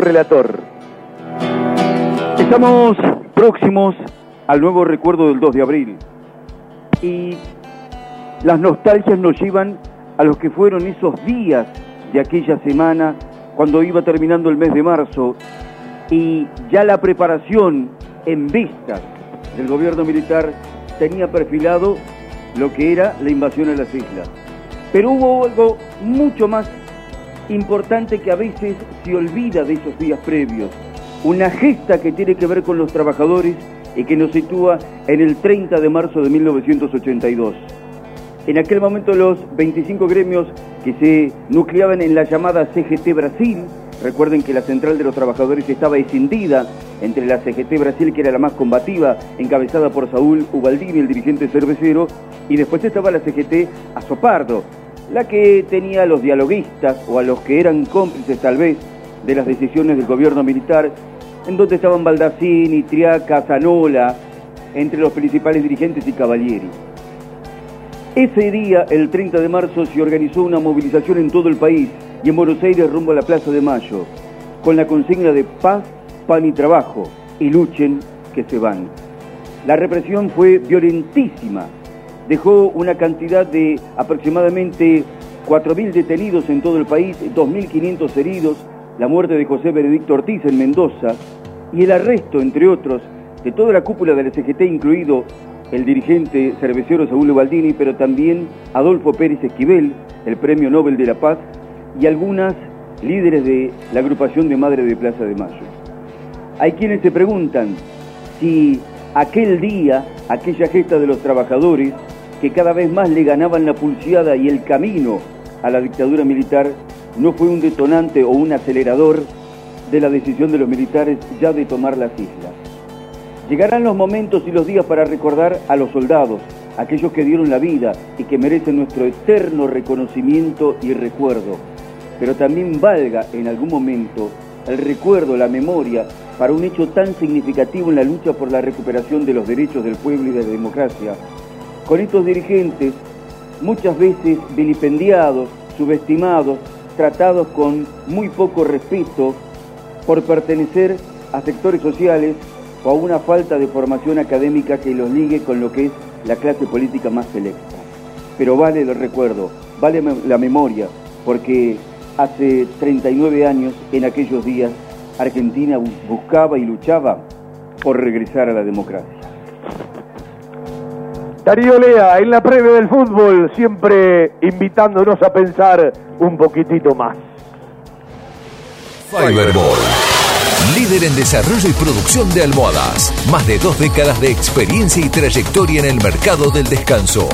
relator. Estamos próximos al nuevo recuerdo del 2 de abril y las nostalgias nos llevan a los que fueron esos días de aquella semana cuando iba terminando el mes de marzo y ya la preparación en vistas del gobierno militar tenía perfilado lo que era la invasión a las islas. Pero hubo algo mucho más importante que a veces se olvida de esos días previos. Una gesta que tiene que ver con los trabajadores y que nos sitúa en el 30 de marzo de 1982. En aquel momento los 25 gremios que se nucleaban en la llamada CGT Brasil, recuerden que la Central de los Trabajadores estaba escindida entre la CGT Brasil, que era la más combativa, encabezada por Saúl Ubaldini, el dirigente cervecero, y después estaba la CGT Azopardo, la que tenía a los dialoguistas o a los que eran cómplices tal vez de las decisiones del gobierno militar, en donde estaban Baldacini, Triaca, Zanola, entre los principales dirigentes y Cavalieri. Ese día, el 30 de marzo, se organizó una movilización en todo el país y en Buenos Aires rumbo a la Plaza de Mayo, con la consigna de paz, pan y trabajo, y luchen que se van. La represión fue violentísima, dejó una cantidad de aproximadamente 4.000 detenidos en todo el país, 2.500 heridos, la muerte de José Benedicto Ortiz en Mendoza y el arresto, entre otros, de toda la cúpula del SGT, incluido el dirigente cervecero Saúl Baldini, pero también Adolfo Pérez Esquivel, el Premio Nobel de la Paz, y algunas líderes de la agrupación de Madre de Plaza de Mayo. Hay quienes se preguntan si aquel día, aquella gesta de los trabajadores, que cada vez más le ganaban la pulseada y el camino a la dictadura militar, no fue un detonante o un acelerador de la decisión de los militares ya de tomar las islas. Llegarán los momentos y los días para recordar a los soldados, aquellos que dieron la vida y que merecen nuestro eterno reconocimiento y recuerdo, pero también valga en algún momento el recuerdo, la memoria, para un hecho tan significativo en la lucha por la recuperación de los derechos del pueblo y de la democracia, con estos dirigentes muchas veces vilipendiados, subestimados, tratados con muy poco respeto por pertenecer a sectores sociales o a una falta de formación académica que los ligue con lo que es la clase política más selecta. Pero vale el recuerdo, vale la memoria, porque hace 39 años, en aquellos días, Argentina buscaba y luchaba por regresar a la democracia. Darío Lea, en la previa del fútbol, siempre invitándonos a pensar un poquitito más. Fiberball. Líder en desarrollo y producción de almohadas. Más de dos décadas de experiencia y trayectoria en el mercado del descanso.